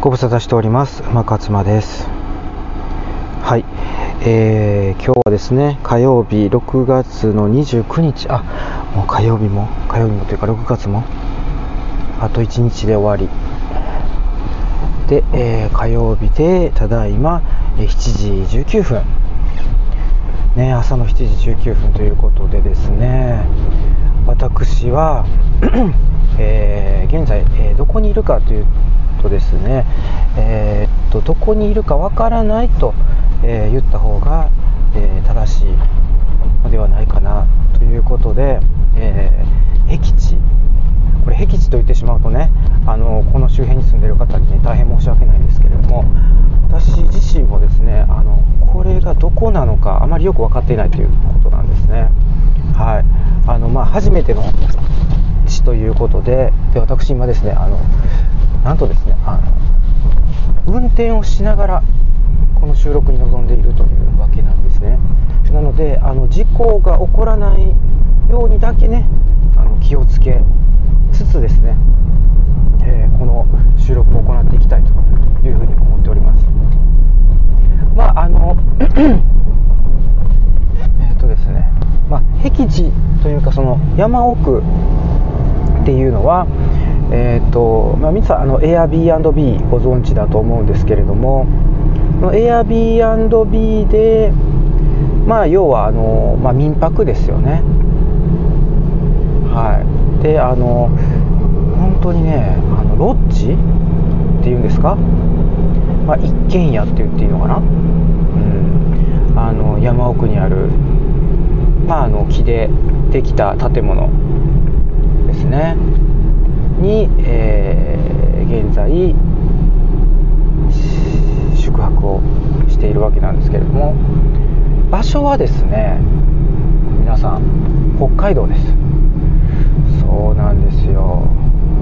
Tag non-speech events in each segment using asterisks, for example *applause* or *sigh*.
ご無沙汰しております。馬勝間です。はい、えー、今日はですね火曜日6月の29日。あもう火曜日も火曜日もというか6月もあと1日で終わり。で、えー、火曜日でただいま7時19分。ね朝の7時19分ということでですね私は *clears throat* えー、現在、えー、どこにいるかというとですね、えー、っとどこにいるかわからないと、えー、言った方が、え正しいのではないかなということで、え僻地。これ僻地と言ってしまうとねあのこの周辺に住んでいる方に、ね、大変申し訳ないんですけれども私自身もですねあのこれがどこなのかあまりよく分かっていないということなんですね。はい。あのまあ、初めての地ということでで私今ですねあのなんとですねあの運転をしながらこの収録に臨んでいるというわけなんですね。なのであの事故が起こらないようにだけねあの気をつけつつですね、えー、この収録を行っていきたいというふうに思っております。まああの *clears throat* えっとですねまあ、僻地というかその山奥っていうのは、えーとまあ、皆さんあの Airbnb ご存知だと思うんですけれども Airbnb で、まあ、要はあの、まあ、民泊ですよね。はい。であの本当にねあのロッジっていうんですか、まあ、一軒家って言っていいのかな、うん、あの山奥にある、まあ、あの木でできた建物ですね。に、えー、現在宿泊をしているわけなんですけれども場所はですね皆さん北海道です。そうなんですよ。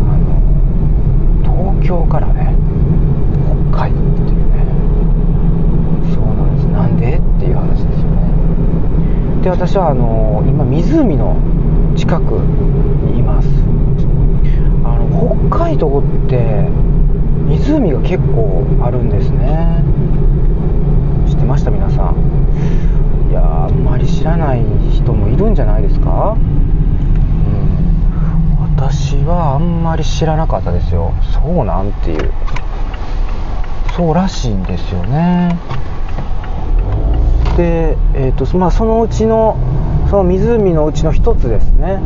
あの東京からね北海道っていうね。そうなんです。なんでっていう話ですよね。で私はあの今湖の近くにいます。の北海道って湖が結構あるんですね。知ってました皆さん。いやあんまり知らない人もいるんじゃないですか？うん。私はあんまり知らなかったですよ。そうなんていう。そうらしいんですよね。で、えーとまあ、そのうちのその湖のうちの一つですね。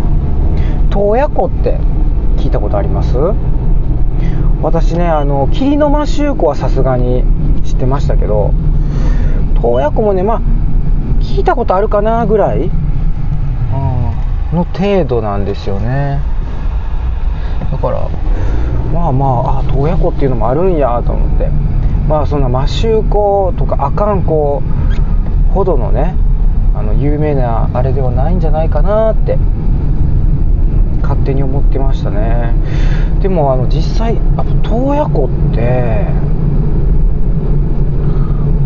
洞爺湖って聞いたことあります？私ねあの霧の間周湖はさすがに知ってましたけど洞爺湖もねまあ聞いたことあるかなぐらい、の程度なんですよね。だからまあまああ洞爺湖っていうのもあるんやと思って。まあそんな摩周湖とか阿寒湖ほどのねあの有名なあれではないんじゃないかなって、勝手に思ってましたね。でもあの実際あ洞爺湖って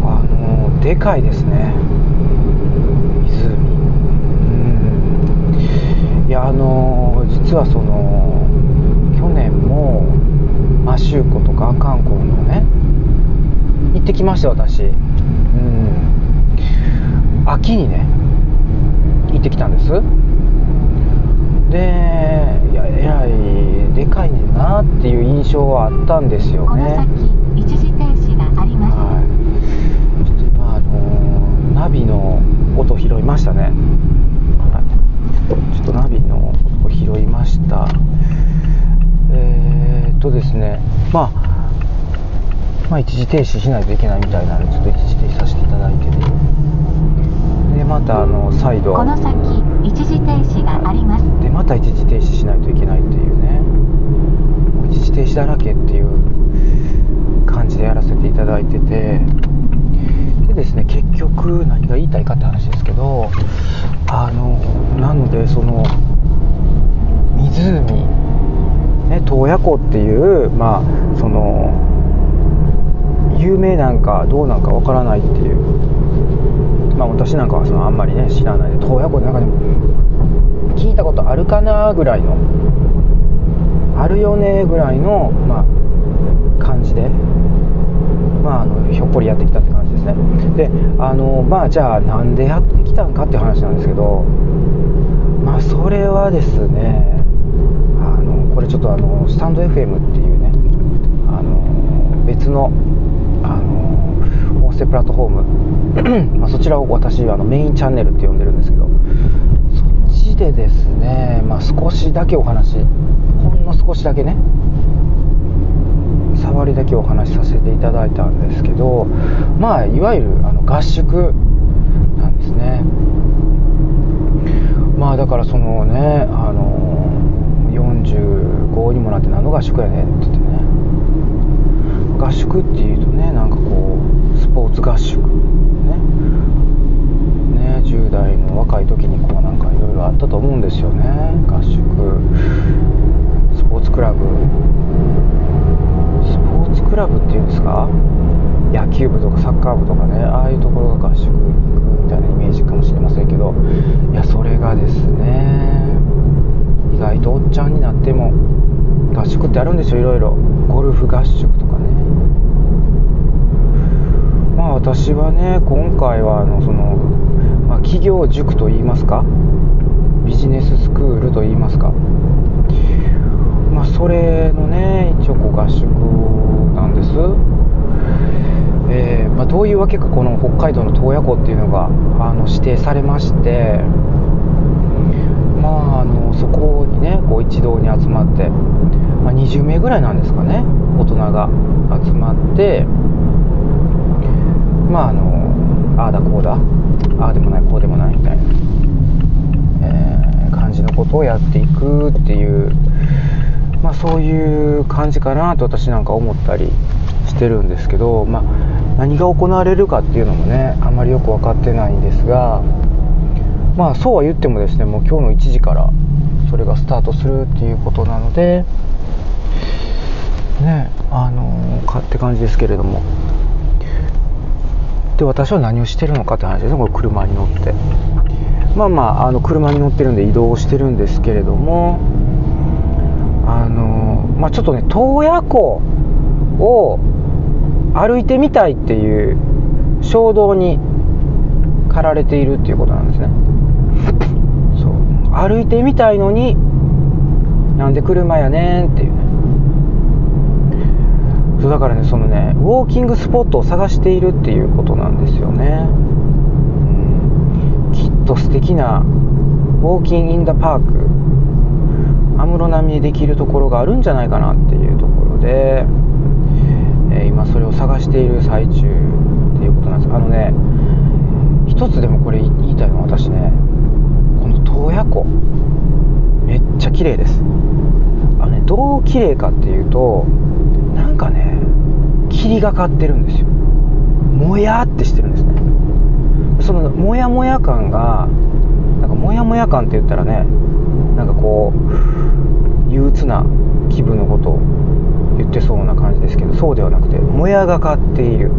あのでかいですね。湖。うん。いやあの実はその去年も摩周湖とか阿寒湖のね行ってきました私。うん。秋にね行ってきたんです。でいやえらいでかいなっていう印象はあったんですよね。一時停止があります、はい、ちょっと今あのナビの音拾いましたね、はい、ちょっとナビの音拾いました。えー、っとですね。まあまあ、一時停止しないといけないみたいなのでちょっと一時停止させていただいてね。でまたあの再度。この先一時停止があります。でまた一時停止しないといけないっていうね停止だらけっていう感じでやらせていただいてて。でですね結局何が言いたいかって話ですけどあのなのでその湖ね洞爺湖っていうまあその有名なんかどうなんかわからないっていうまあ、私なんかはそのあんまりね知らないで洞爺湖の中でも聞いたことあるかなぐらいのるよねぐらいの、まあ、感じでぽりやってきたって感じですね。であのまあじゃあなんでやってきたんかっていう話なんですけどまあそれはですねあのこれちょっとあのスタンド FM っていうねあの別のあの音声プラットフォーム *clears throat* まあそちらを私あのメインチャンネルって呼んでるんですけどそっちでですね、まあ、少しだけお話んの少しだけね触りだけお話しさせていただいたんですけどまあいわゆるあの合宿なんですね。まあだからそのねあの45にもなって何の合宿やねんって言ってね。合宿っていうとねなんかこうスポーツ合宿ね。ね10代の若い時にこうなんかいろいろあったと思うんですよね。合宿。スポーツクラブ。スポーツクラブっていうんですか？野球部とかサッカー部とかね。ああいうところが合宿行くみたいなイメージかもしれませんけど。いやそれがですね意外とおっちゃんになっても合宿ってあるんですよいろいろ。ゴルフ合宿とかね。まあ私はね今回はあのその、まあ、企業塾といいますか？ビジネススクールといいますか？まあそれのね一応こう合宿なんです。えーまあ、どういうわけかこの北海道の洞爺湖っていうのがあの指定されましてまああのそこにねこう一堂に集まって、まあ、20名ぐらいなんですかね大人が集まってまああのああだこうだああでもないこうでもないみたいな、えー感じのことをやっていくっていうまあそういう感じかなと私なんか思ったりしてるんですけど、まあ、何が行われるかっていうのもねあまりよく分かってないんですがまあそうは言ってもですねもう今日の1時からそれがスタートするっていうことなのでねあのーかって感じですけれども。で私は何をしてるのかって話ですねこれ車に乗って。まあまああの車に乗ってるんで移動してるんですけれどもあのまあちょっとね洞爺湖を歩いてみたいっていう衝動に駆られているっていうことなんですね。そう。歩いてみたいのになんで車やねんっていうね。そうだからねそのねウォーキングスポットを探しているっていうことなんですよね、うん、きっと素敵なウォーキングインダパーク。安室奈美恵できるところがあるんじゃないかなっていうところで、えー今それを探している最中っていうことなんです。あのね一つでもこれ言いたいのは私ねこの洞爺湖めっちゃ綺麗です。あのねどう綺麗かっていうとなんかね霧がかってるんですよ。もやってしてるんですね。そのもやもや感がなんかもやもや感って言ったらねなんかこう憂鬱な気分のことを言ってそうな感じですけどそうではなくてもやがかっている。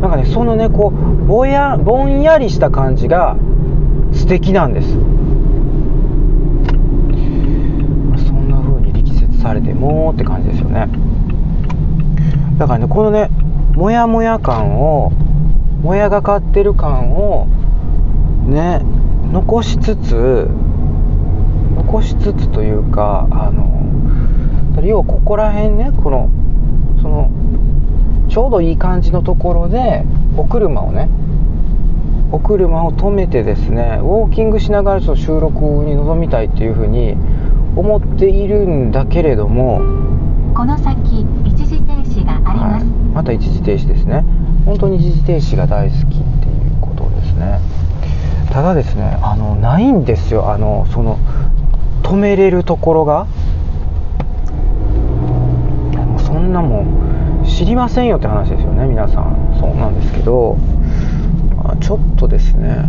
なんかねそのねこうぼやぼんやりした感じが素敵なんです。そんな風に力説されてもって感じですよね。だからねこのねもやもや感をもやがかってる感をね残しつつ残しつつというかあの要はここら辺ねこのそのちょうどいい感じのところでお車をねお車を止めてですねウォーキングしながらちょっと収録に臨みたいっていうふうに思っているんだけれども、この先一時停止があります、はい、また一時停止ですね。本当に一時停止が大好きっていうことですね。ただですねあのないんですよ。あのその止めれるところが？そんなもん知りませんよって話ですよね皆さん。そうなんですけどあちょっとですね。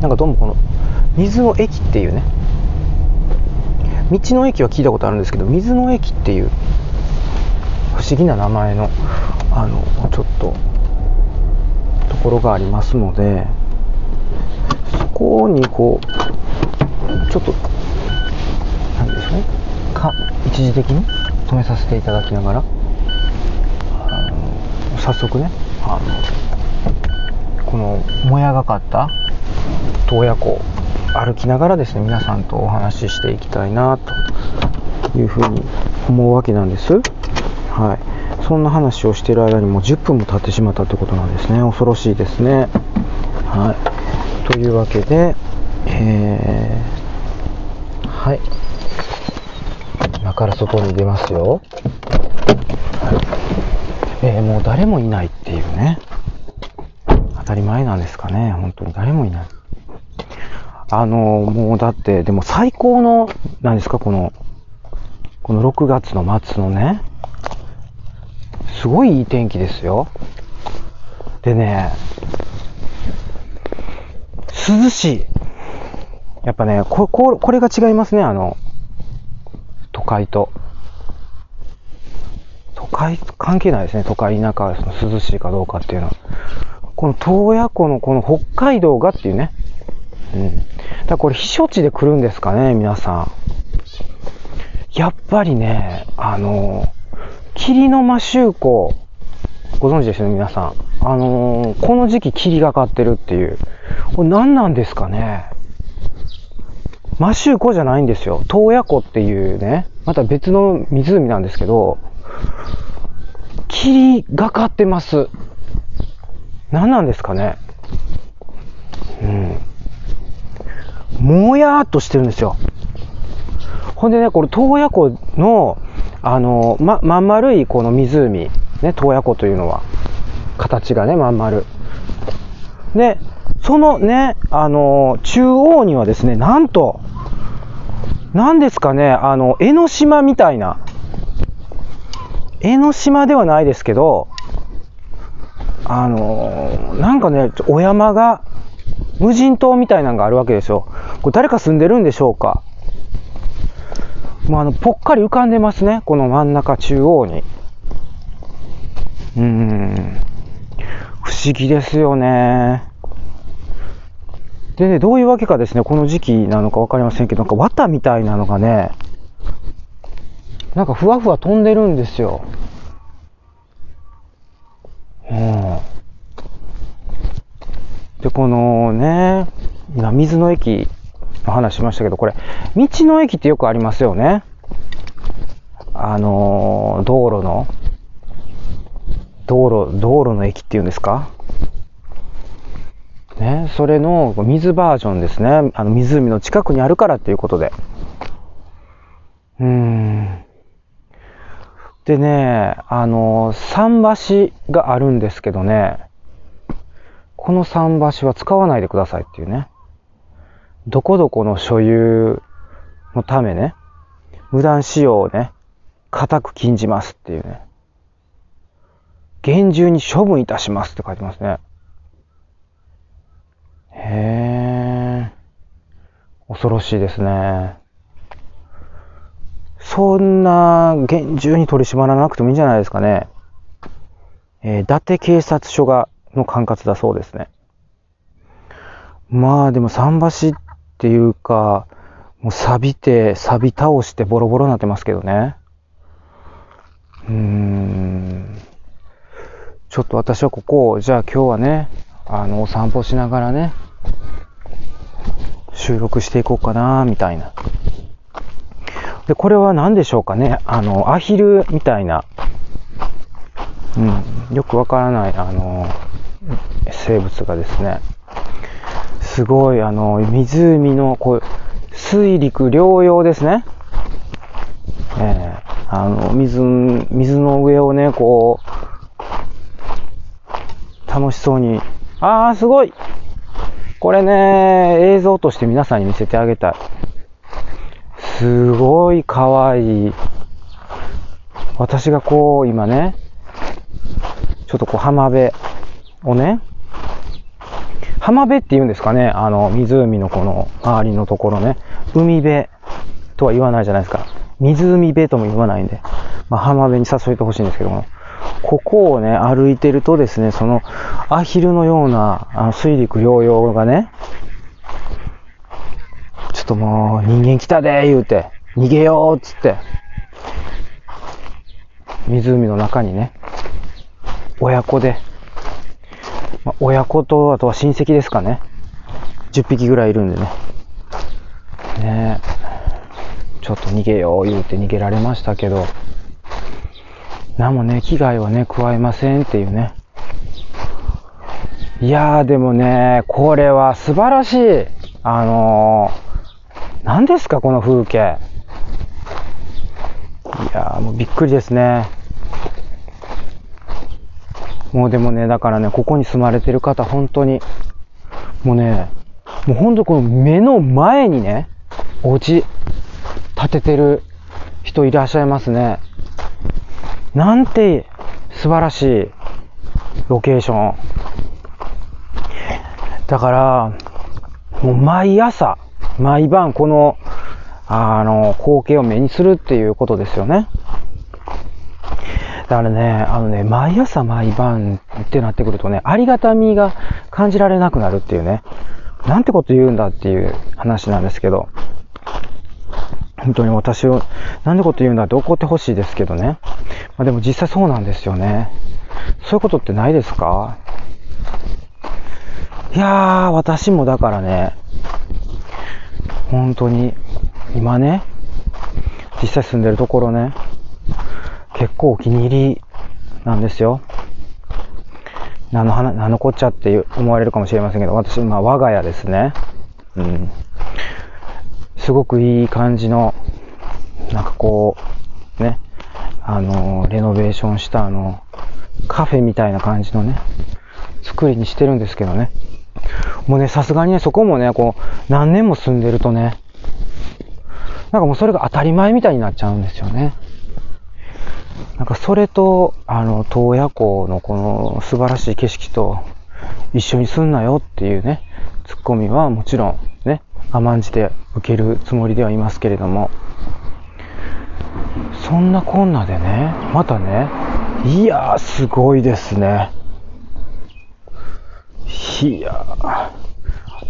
なんかどうもこの水の駅っていうね。道の駅は聞いたことあるんですけど水の駅っていう不思議な名前のあのちょっとところがありますのでそこにこうちょっとか一時的に？止めさせていただきながら。あの早速ねあのこのもやがかった洞爺湖歩きながらですね皆さんとお話ししていきたいなというふうに思うわけなんです。はい。そんな話をしている間にもう10分も経ってしまったということなんですね。恐ろしいですね。はい。というわけでえー、はい。から外に出ますよ。えー、もう誰もいないっていうね。当たり前なんですかね。本当に誰もいない。あの、もうだって、でも最高の、何ですか、この、この6月の末のね、すごいいい天気ですよ。でね、涼しい。やっぱね、こ、こ、これが違いますね、あの、都会と。都会、関係ないですね、都会、田舎、その涼しいかどうかっていうのは。この洞爺湖のこの北海道がっていうね。うん。だこれ避暑地で来るんですかね、皆さん。やっぱりね、あの、霧の摩周湖、ご存知ですよね、皆さん。あのこの時期霧がかってるっていう。これ何なんですかね。摩周湖じゃないんですよ。洞爺湖っていうね、また別の湖なんですけど、霧がかってます。何なんですかね。うん。もやーっとしてるんですよ。ほんでね、これ、洞爺湖の、あの、ま、まん丸いこの湖、ね、洞爺湖というのは、形がね、まん丸。で、そのね、あの、中央にはですね、なんと、何ですかね、あの、江ノ島みたいな、江ノ島ではないですけど、あの、なんかね、お山が無人島みたいなのがあるわけですよ。これ誰か住んでるんでしょうか？もうあの、ぽっかり浮かんでますね。この真ん中中央に。うーん。不思議ですよね。でね、どういうわけかですね、この時期なのかわかりませんけど、なんか綿みたいなのがね、なんかふわふわ飛んでるんですよ。うん。で、このね、今水の駅の話しましたけど、これ、道の駅ってよくありますよね。あの道路の、道路、道路の駅っていうんですか？ね、それの水バージョンですね。あの湖の近くにあるからっていうことで。うーん。でね、あの、桟橋があるんですけどね、この桟橋は使わないでくださいっていうね。どこどこの所有のためね、無断使用をね、固く禁じますっていうね。厳重に処分いたしますって書いてますね。へえ。恐ろしいですね。そんな厳重に取り締まらなくてもいいんじゃないですかね。えー、伊達警察署がの管轄だそうですね。まあでも桟橋っていうか、もう錆びて、錆び倒してボロボロになってますけどね。うーん。ちょっと私はここを、じゃあ今日はね、あの、お散歩しながらね、収録していこうかな、みたいな。で、これは何でしょうかね。あの、アヒルみたいな、うん、よくわからない、あの、生物がですね、すごい、あの、湖の、こう、水陸両用ですね。えー、あの、水、水の上をね、こう、楽しそうに、あー、すごいこれね、映像として皆さんに見せてあげたい。すごい可愛い。私がこう、今ね、ちょっとこう浜辺をね、浜辺って言うんですかね、あの、湖のこの周りのところね、海辺とは言わないじゃないですか。湖辺とも言わないんで、まあ、浜辺に誘えてほしいんですけども、ここをね、歩いてるとですね、その、アヒルのような、あの、水陸両用がね、ちょっともう、人間来たで言うて、逃げようっつって、湖の中にね、親子で、ま、親子とあとは親戚ですかね。10匹ぐらいいるんでね。ねちょっと逃げよう言うて逃げられましたけど、何もね、危害はね、加えませんっていうね。いやーでもね、これは素晴らしい。あのー、何ですかこの風景。いやーもうびっくりですね。もうでもね、だからね、ここに住まれてる方、本当に、もうね、もう本当この目の前にね、お家建ててる人いらっしゃいますね。なんて素晴らしいロケーション。だから、もう毎朝、毎晩この、あの、光景を目にするっていうことですよね。だからね、あのね、毎朝毎晩ってなってくるとね、ありがたみが感じられなくなるっていうね、なんてこと言うんだっていう話なんですけど、本当に私を、なんてこと言うんだって怒ってほしいですけどね。まあ、でも実際そうなんですよね。そういうことってないですか？いやー、私もだからね、本当に、今ね、実際住んでるところね、結構お気に入りなんですよ。何の話、何のこっちゃって思われるかもしれませんけど、私、まあ我が家ですね。うん。すごくいい感じの、なんかこう、ね、あの、レノベーションしたあの、カフェみたいな感じのね、作りにしてるんですけどね。もうね、さすがにね、そこもね、こう、何年も住んでるとね、なんかもうそれが当たり前みたいになっちゃうんですよね。なんかそれと、あの、洞爺湖のこの素晴らしい景色と一緒に住んなよっていうね、ツッコミはもちろんね、甘んじて受けるつもりではいますけれども、そんなこんなでね、またね、いやー、すごいですね。いや、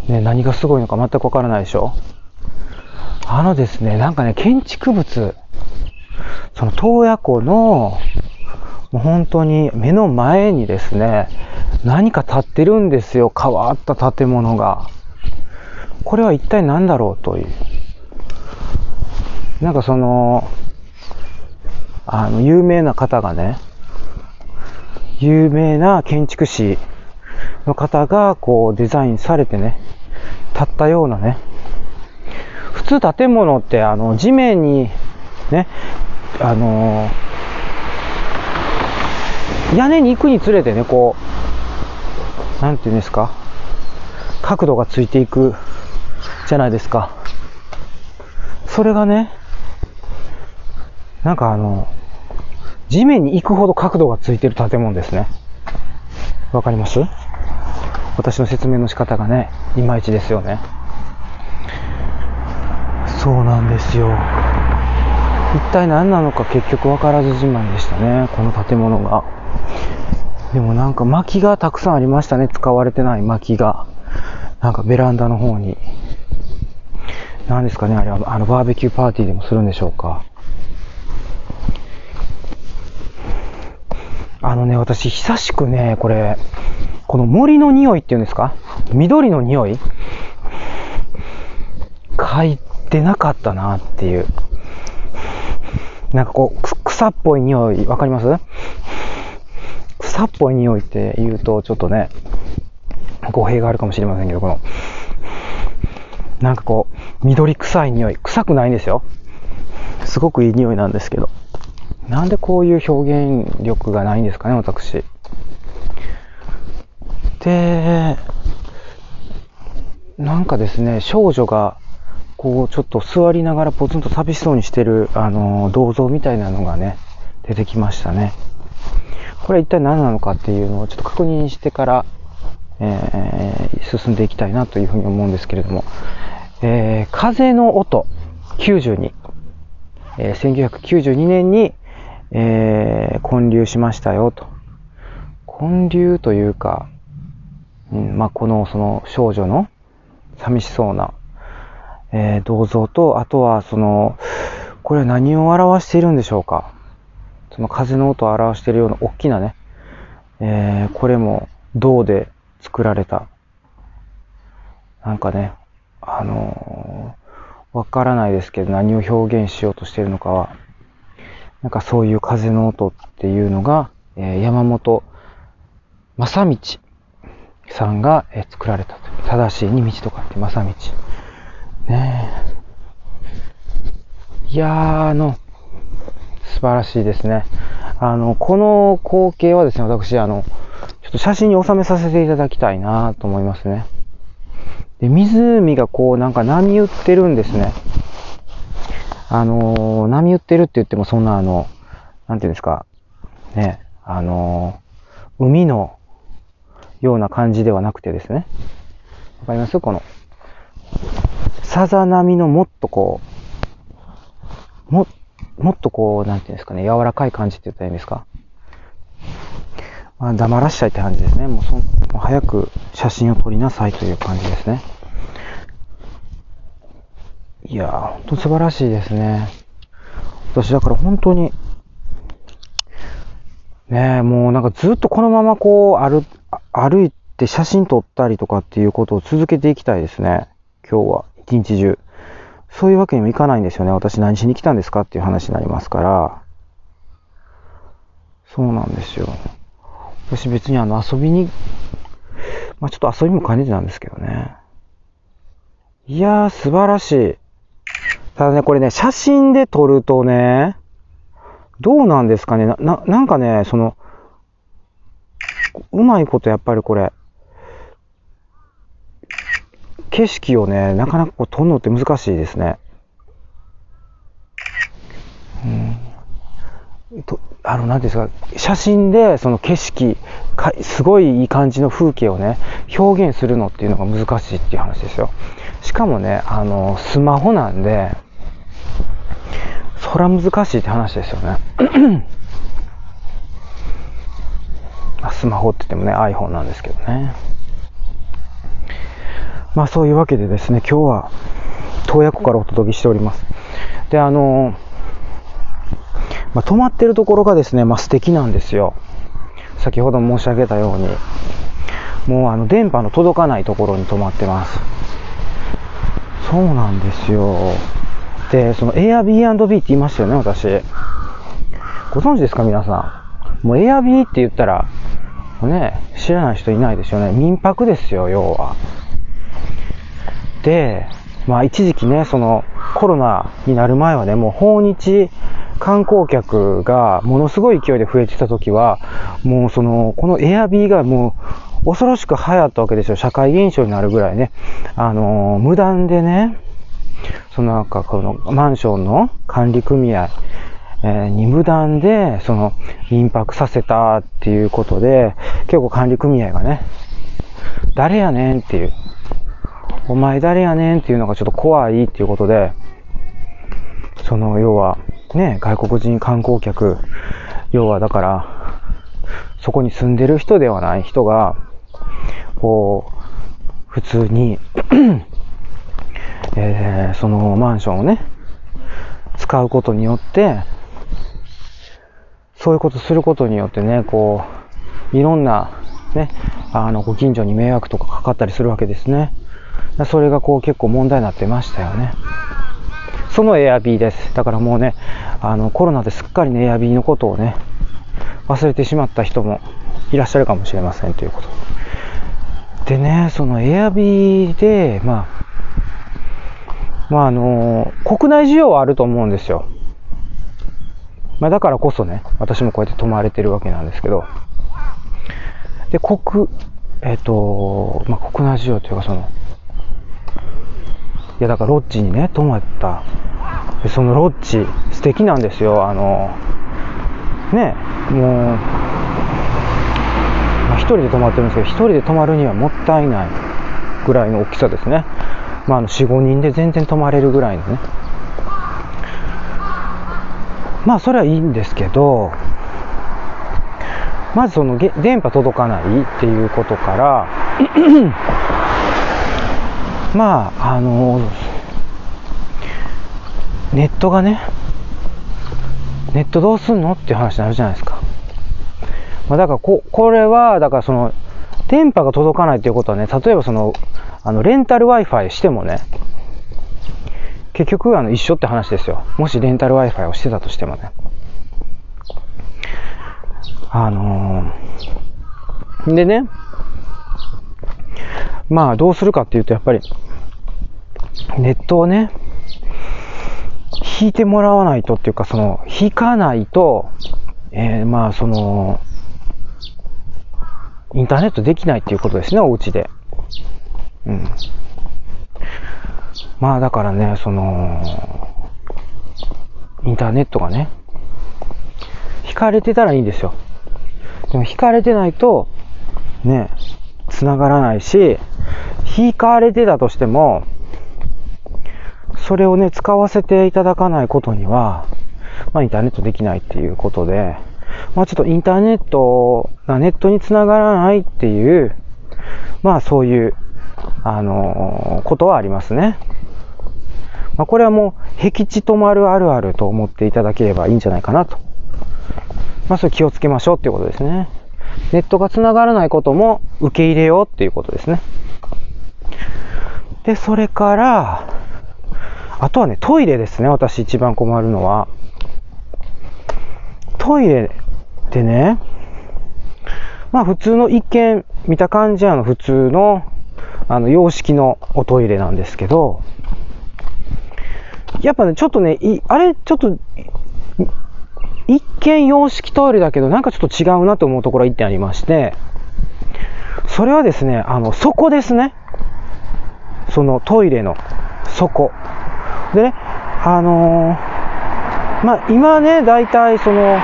ね、何がすごいのか全くわからないでしょあのですね、なんかね、建築物、その洞爺湖の、もう本当に目の前にですね、何か建ってるんですよ。変わった建物が。これは一体何だろうという。なんかその、あの、有名な方がね、有名な建築士の方がこうデザインされてね、建ったようなね、普通建物ってあの地面にね、あの屋根に行くにつれてね、こう、なんていうんですか、角度がついていくじゃないですか。それがね、なんかあの、地面に行くほど角度がついてる建物ですね。わかります？私の説明の仕方がね、いまいちですよね。そうなんですよ。一体何なのか結局分からずじまいでしたね、この建物が。でもなんか薪がたくさんありましたね、使われてない薪が。なんかベランダの方に。何ですかね、あれは、あのバーベキューパーティーでもするんでしょうか？あのね、私久しくね、これ、この森の匂いっていうんですか？緑の匂い？嗅いでなかったなっていう。なんかこう、草っぽい匂い、わかります？草っぽい匂いって言うと、ちょっとね、語弊があるかもしれませんけど、この、なんかこう、緑臭い匂い、臭くないんですよ。すごくいい匂いなんですけど。なんでこういう表現力がないんですかね、私。で、なんかですね、少女が、こう、ちょっと座りながらポツンと寂しそうにしてる、あの、銅像みたいなのがね、出てきましたね。これ一体何なのかっていうのをちょっと確認してから、えー、進んでいきたいなというふうに思うんですけれども、えー、風の音92、えー、1992年に、えー、建立しましたよと。建立というか、うん、まあ、このその少女の寂しそうな、えー、銅像と、あとはその、これは何を表しているんでしょうか。その風の音を表しているような大きなね、えーこれも銅で作られた、なんかね、あのわからないですけど何を表現しようとしているのかは、なんかそういう風の音っていうのが、えー山本正道さんが、えー作られたと。正しいに道とかって正道。ねえ。いやー、あの、素晴らしいですね。あの、この光景はですね、私、あの、ちょっと写真に収めさせていただきたいなと思いますね。で、湖がこう、なんか波打ってるんですね。あのー波打ってるって言ってもそんなあの、なんていうんですか、ね、あのー海のような感じではなくてですね。わかります？この、さざ波のもっとこう、も、もっとこう、なんていうんですかね、柔らかい感じって言ったらいいんですか。まあ、黙らしちゃいって感じですね。もうそ、もう早く写真を撮りなさいという感じですね。いやー、ほんと素晴らしいですね。私だから本当に、ねえ、もうなんかずっとこのままこう歩、歩いて写真撮ったりとかっていうことを続けていきたいですね。今日は、一日中。そういうわけにもいかないんですよね。私何しに来たんですかっていう話になりますから。そうなんですよ。私別にあの遊びに、まあちょっと遊びも兼ねてなんですけどね。いやー、素晴らしい。ただね、これね、写真で撮るとね、どうなんですかねな、な、んかね、その、うまいことやっぱりこれ、景色をね、なかなかこう撮るのって難しいですね。うん。とあの、なんですか、写真でその景色、かすごいいい感じの風景をね、表現するのっていうのが難しいっていう話ですよ。しかもね、あの、スマホなんで、そら難しいって話ですよね。スマホって言ってもね、iPhone なんですけどね。まあそういうわけでですね、今日は洞爺湖からお届けしております。で、あの、まあ、泊まってるところがですね、まあ素敵なんですよ。先ほど申し上げたように、もうあの電波の届かないところに泊まってます。そうなんですよ。で、その Airbnb って言いましたよね、私。ご存知ですか、皆さん。もう Airb って言ったら、ね、知らない人いないですよね。民泊ですよ、要は。で、まあ一時期ね、そのコロナになる前はね、もう訪日観光客がものすごい勢いで増えてた時は、もうその、この Airb がもう恐ろしく流行ったわけですよ。社会現象になるぐらいね。あのー無断でね、そのなんかこのマンションの管理組合、えーに無断でその民泊させたっていうことで、結構管理組合がね、誰やねんっていう、お前誰やねんっていうのがちょっと怖いっていうことで、その要はね、外国人観光客、要はだから、そこに住んでる人ではない人が、こう、普通に、えーそのマンションをね、使うことによって、そういうことすることによってね、こう、いろんな、ね、あの、ご近所に迷惑とかかかったりするわけですね。それがこう結構問題になってましたよね。その Airb です。だからもうね、あの、コロナですっかりね、Airb のことをね、忘れてしまった人もいらっしゃるかもしれませんということ。でね、その Airb で、まあ、まああの、国内需要はあると思うんですよ。まあだからこそね、私もこうやって泊まれてるわけなんですけど、で、国、えっ、と、まあ国内需要というかその、いやだからロッジにね、泊まった。でそのロッジ、素敵なんですよ。あの、ね、もう、まあ、一人で泊まってるんですけど、一人で泊まるにはもったいないぐらいの大きさですね。まあ、あ、4、5人で全然泊まれるぐらいのね。まあ、それはいいんですけど、まずその電波届かないっていうことから、*clears throat* まあ、あの、ネットがね、ネットどうすんのっていう話になるじゃないですか。まあ、だからこ、これは、だからその、電波が届かないっていうことはね、例えばその、あの、レンタル Wi-Fi してもね、結局、あの、一緒って話ですよ。もしレンタル Wi-Fi をしてたとしてもね。あのー、でね、まあ、どうするかっていうと、やっぱり、ネットをね、引いてもらわないとっていうか、その、引かないと、えー、まあ、その、インターネットできないっていうことですね、お家で。うん。まあ、だからね、その、インターネットがね、引かれてたらいいんですよ。でも引かれてないと、ね、繋がらないし、引かれてたとしても、それをね、使わせていただかないことには、まあ、インターネットできないっていうことで、まあ、ちょっとインターネットがネットにつながらないっていう、まあ、そういう、あの、ことはありますね。まあ、これはもう、僻地止まるあるあると思っていただければいいんじゃないかなと。まあ、それ気をつけましょうっていうことですね。ネットが繋がらないことも受け入れようっていうことですね。で、それから、あとはね、トイレですね。私一番困るのは。トイレってね、まあ普通の一見見た感じあの普通のあの洋式のおトイレなんですけど、やっぱね、ちょっとね、あれ、ちょっと、一見洋式トイレだけど、なんかちょっと違うなと思うところが一点ありまして、それはですね、あの、底ですね。そのトイレの底。でね、あのー、まあ、今ね、大体その、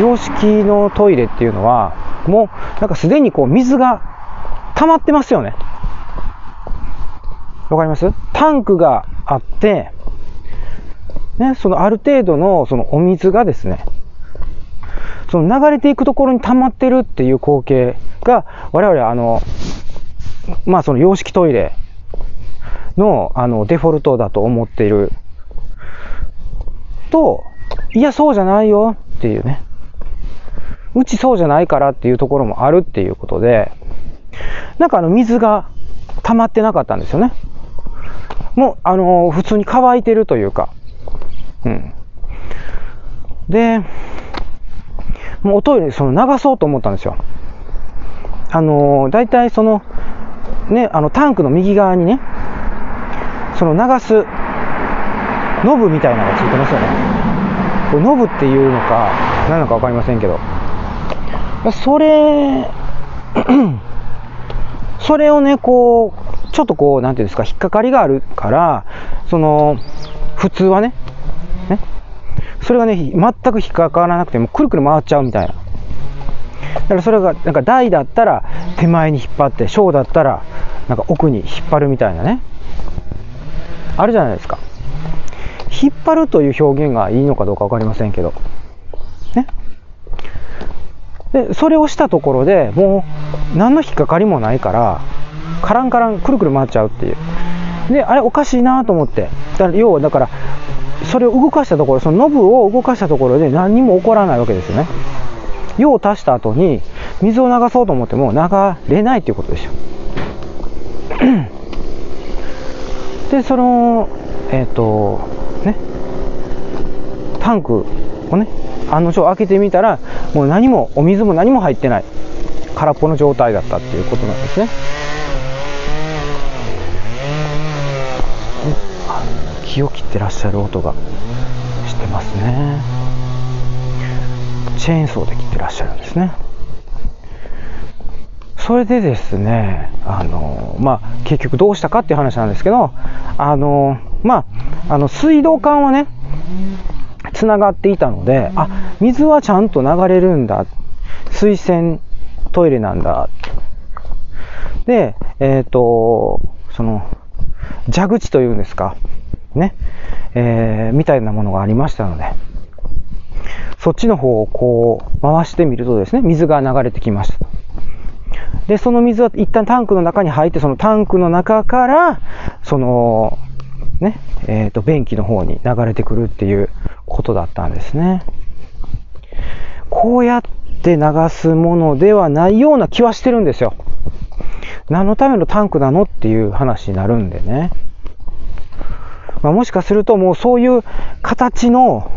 洋式のトイレっていうのは、もう、なんかすでにこう、水が溜まってますよね。わかります？タンクがあって、ね、そのある程度のそのお水がですね、その流れていくところに溜まってるっていう光景が、我々あの、まあその洋式トイレのあのデフォルトだと思っていると、いや、そうじゃないよっていうね。うちそうじゃないからっていうところもあるっていうことで、なんかあの水が溜まってなかったんですよね。もう、あのー、普通に乾いてるというか、うん。で、もうおトイレその流そうと思ったんですよ。あのー、大体その、ね、あのタンクの右側にね、その流すノブみたいなのがついてますよね。これノブっていうのか、何なのか分かりませんけど。それ、*clears throat* それをね、こう、ちょっとこう、なんていうんですか、引っかかりがあるから、その、普通はね、ね、それがね、全く引っかからなくても、くるくる回っちゃうみたいな。だからそれが、なんか台だったら手前に引っ張って、小だったら、なんか奥に引っ張るみたいなね。あるじゃないですか。引っ張るという表現がいいのかどうか分かりませんけど。ね。で、それをしたところでもう何の引っかかりもないから、カランカランくるくる回っちゃうっていう。で、あれおかしいなと思って。だ要はだから、それを動かしたところ、そのノブを動かしたところで何にも起こらないわけですよね。用を足した後に水を流そうと思っても流れないっていうことですよ。*clears throat* で、その、えっ、ー、と、ね、タンクをね、案の定開けてみたら、もう何も、お水も何も入ってない、空っぽの状態だったっていうことなんですね。木を切ってらっしゃる音がしてますね。チェーンソーで切ってらっしゃるんですね。それでですね、あの、まあ、結局どうしたかっていう話なんですけど、あの、まあ、あの、水道管はね、つながっていたので、あ、水はちゃんと流れるんだ。水洗トイレなんだ。で、えっ、ー、と、その、蛇口というんですか、ね、えー、みたいなものがありましたので、そっちの方をこう回してみるとですね、水が流れてきました。で、その水は一旦タンクの中に入って、そのタンクの中から、その、ね、えっ、ー、と、便器の方に流れてくるっていうことだったんですね。こうやっって流すものではないような気はしてるんですよ。何のためのタンクなのっていう話になるんでね。まあ、もしかするともうそういう形の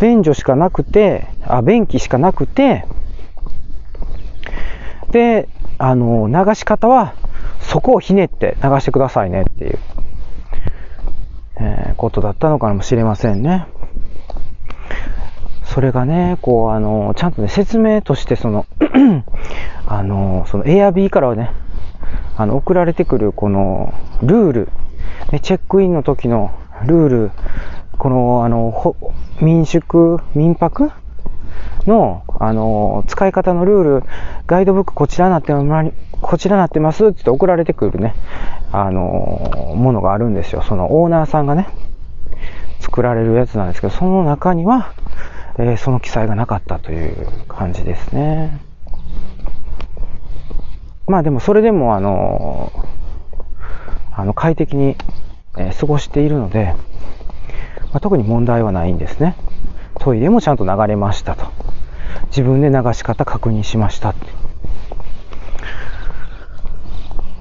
便所しかなくて、あ、便器しかなくて、で、あの、流し方はそこをひねって流してくださいねっていう、えー、ことだったのかもしれませんね。それがね、こう、あの、ちゃんとね、説明として、その *clears throat* あの、その Airb からはね、あの、送られてくるこのルール、ね、チェックインの時のルール、この、あの、民宿、民泊の、あの、使い方のルール、ガイドブックこちらなってこちらなってますって送られてくるね、あの、ものがあるんですよ。そのオーナーさんがね、作られるやつなんですけど、その中には、えー、その記載がなかったという感じですね。まあでもそれでもあの、あの快適に、えー、過ごしているので、まあ、特に問題はないんですね。トイレもちゃんと流れましたと。自分で流し方確認しましたって。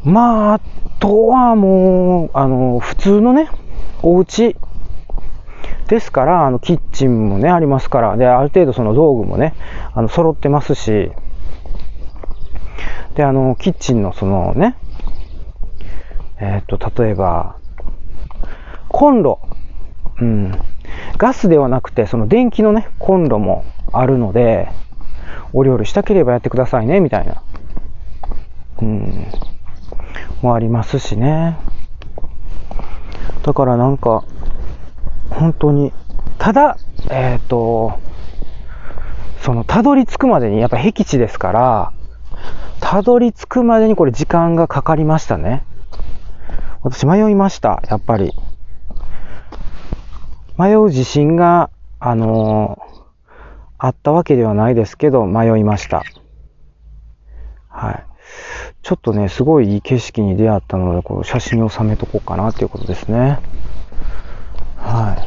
まあ、あとはもう、あの、普通のね、お家ですから、あの、キッチンもね、ありますから、で、ある程度その道具もね、あの、揃ってますし、で、あの、キッチンのそのね、えっ、と、例えば、コンロ、うん、ガスではなくて、その電気のね、コンロもあるので、お料理したければやってくださいね、みたいな。うん、もありますしね。だからなんか、本当に、ただ、えっ、ー、と、その、たどり着くまでに、やっぱ僻地ですから、たどり着くまでにこれ時間がかかりましたね。私迷いました、やっぱり。迷う自信が、あのー、あったわけではないですけど、迷いました。はい。ちょっとね、すごいいい景色に出会ったので、こう写真を収めとこうかなっていうことですね。は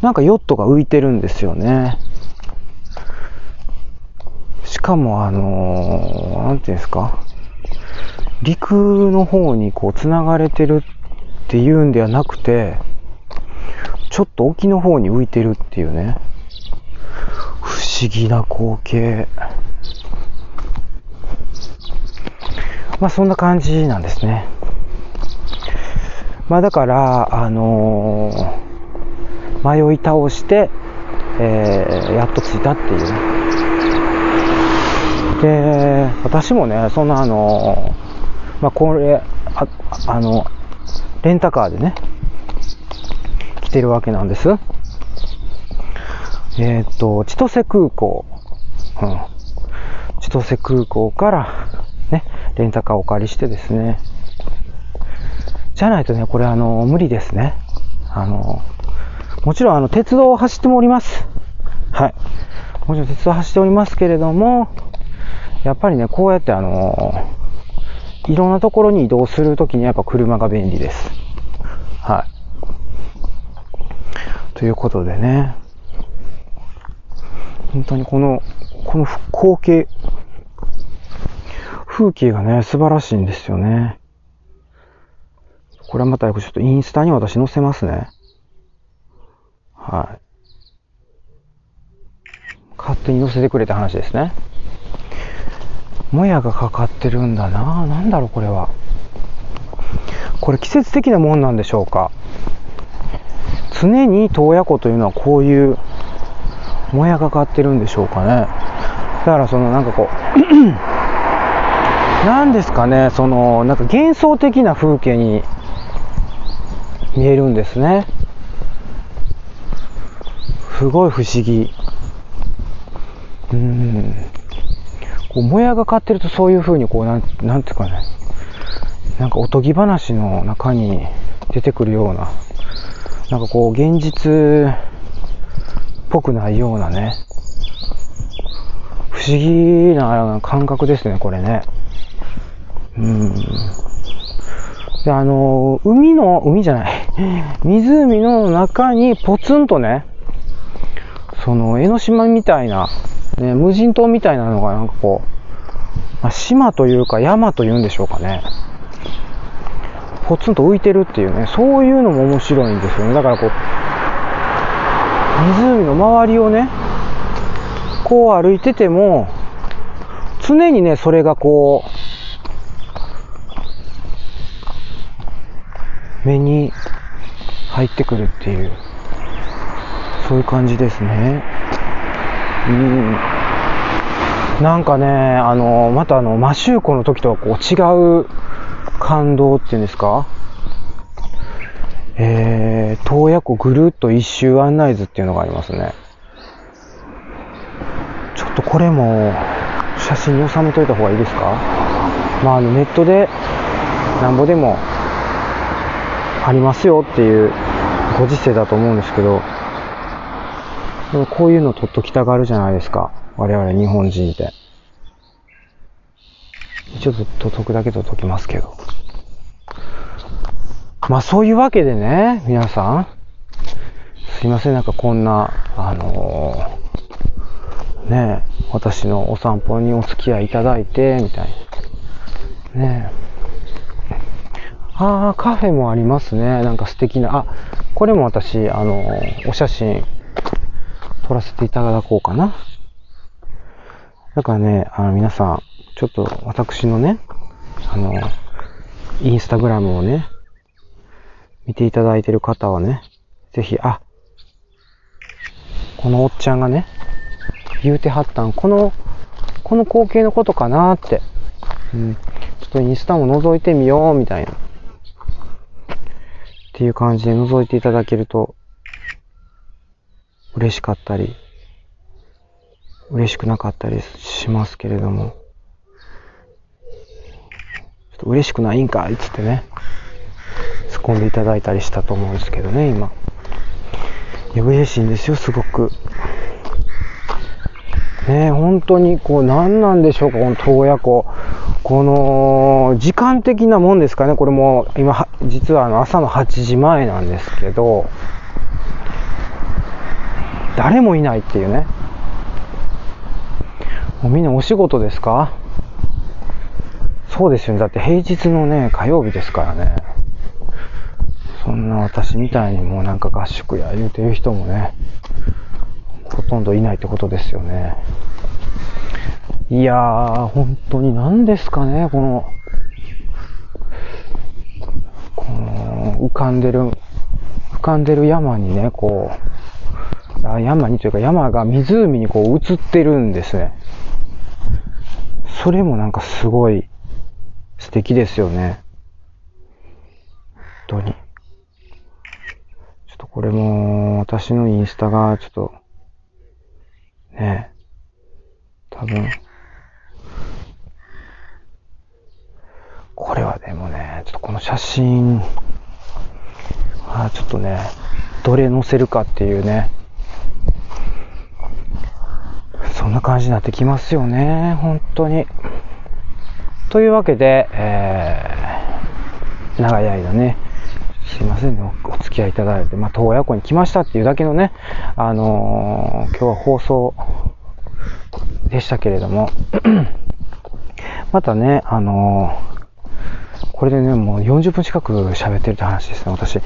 い。なんかヨットが浮いてるんですよね。しかもあのー、なんていうんですか？陸の方にこう繋がれてるっていうんではなくて、ちょっと沖の方に浮いてるっていうね。不思議な光景。まあそんな感じなんですね。まあだから、あのー、迷い倒して、えー、やっと着いたっていうね。で、私もね、そんなあの、まあこれ、あ、あの、レンタカーでね、来てるわけなんです。えっ、と、千歳空港、うん。千歳空港から、ね、レンタカーをお借りしてですね、じゃないとね、これあの、無理ですね。あの、もちろんあの、鉄道を走ってもおります。はい。もちろん鉄道を走っておりますけれども、やっぱりね、こうやってあの、いろんなところに移動するときにやっぱ車が便利です。はい。ということでね、本当にこの、この光景、風景がね、素晴らしいんですよね。これはまたちょっとインスタに私載せますね。はい。勝手に載せてくれた話ですね。もやがかかってるんだななんだろうこれは。これ季節的なもんなんでしょうか。常に洞爺湖というのはこういうもやがかってるんでしょうかね。だからそのなんかこう *clears throat* 何ですかね、そのなんか幻想的な風景に見えるんですね。すごい不思議。うん。こう、もやがかってるとそういう風にこう、なん、なんていうかね、なんかおとぎ話の中に出てくるような、なんかこう、現実っぽくないようなね、不思議な感覚ですね、これね。うん。で、あの、海の、海じゃない、*laughs* 湖の中にポツンとね、その江ノ島みたいなね、無人島みたいなのがなんかこう、まあ、島というか山というんでしょうかね。ポツンと浮いてるっていうね、そういうのも面白いんですよね。だからこう、湖の周りをね、こう歩いてても、常にね、それがこう、目に入ってくるっていう、そういう感じですね。うん。なんかね、あの、またあの、マシューコの時とはこう違う感動っていうんですか？えー、洞爺湖ぐるっと一周案内図っていうのがありますね。ちょっとこれも写真に収めといた方がいいですか？まあ、あのネットでなんぼでもありますよっていうご時世だと思うんですけど、こういうの撮っときたがるじゃないですか。我々日本人って。一応撮っとくだけ撮っときますけど。まあそういうわけでね、皆さん。すいません、なんかこんな、あのーねえ、私のお散歩にお付き合いいただいて、みたいな。ねえ。ああ、カフェもありますね。なんか素敵な。あ、これも私、あのーお写真撮らせていただこうかな。だからね、あの皆さん、ちょっと私のね、あの、インスタグラムをね、見ていただいてる方はね、ぜひ、あ、このおっちゃんがね、言うてはったん、この、この光景のことかなって、うん、ちょっとインスタも覗いてみよう、みたいな。っていう感じで覗いていただけると、嬉しかったり、嬉しくなかったりしますけれども、ちょっと嬉しくないんかいっつってね、突っ込んでいただいたりしたと思うんですけどね、今。いや、嬉しいんですよ、すごく。ね、本当に、こう、何なんでしょうか、この洞爺湖。この、時間的なもんですかね、これも、今、実はあの朝の8時前なんですけど、誰もいないっていうね。もうみんなお仕事ですか？そうですよね。だって平日のね、火曜日ですからね。そんな私みたいにもうなんか合宿や言うてる人もね、ほとんどいないってことですよね。いやー、本当に何ですかね、この、この浮かんでる、浮かんでる山にね、こう、あ山にというか山が湖にこう映ってるんですね。それもなんかすごい素敵ですよね。本当に。ちょっとこれも私のインスタがちょっと、ね多分、これはでもね、ちょっとこの写真、あちょっとね、どれ載せるかっていうね、そんな感じになってきますよね、本当に。というわけで、えー、長い間ね、すいませんね、おお付き合いいただいて、まあ、洞爺湖に来ましたっていうだけのね、あのー今日は放送でしたけれども、*clears throat* またね、あのーこれでね、もう40分近く喋ってるって話ですね、私。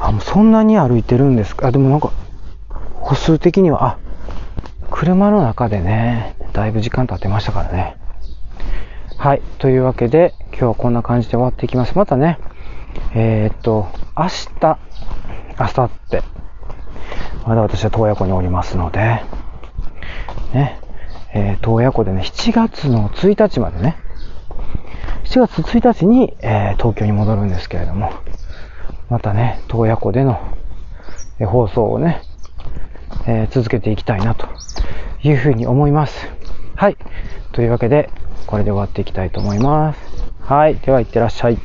あ、もうそんなに歩いてるんですか？あ、でもなんか、歩数的には、あ、車の中でね、だいぶ時間経ってましたからね。はい。というわけで、今日はこんな感じで終わっていきます。またね、えー、っと、明日、明後日、まだ私は洞爺湖におりますので、ね、えー、洞爺湖でね、7月の1日までね、7月1日に、えー東京に戻るんですけれども、またね、洞爺湖での、え放送をね、えー続けていきたいなというふうに思います。はい。というわけで、これで終わっていきたいと思います。はい。では、いってらっしゃい。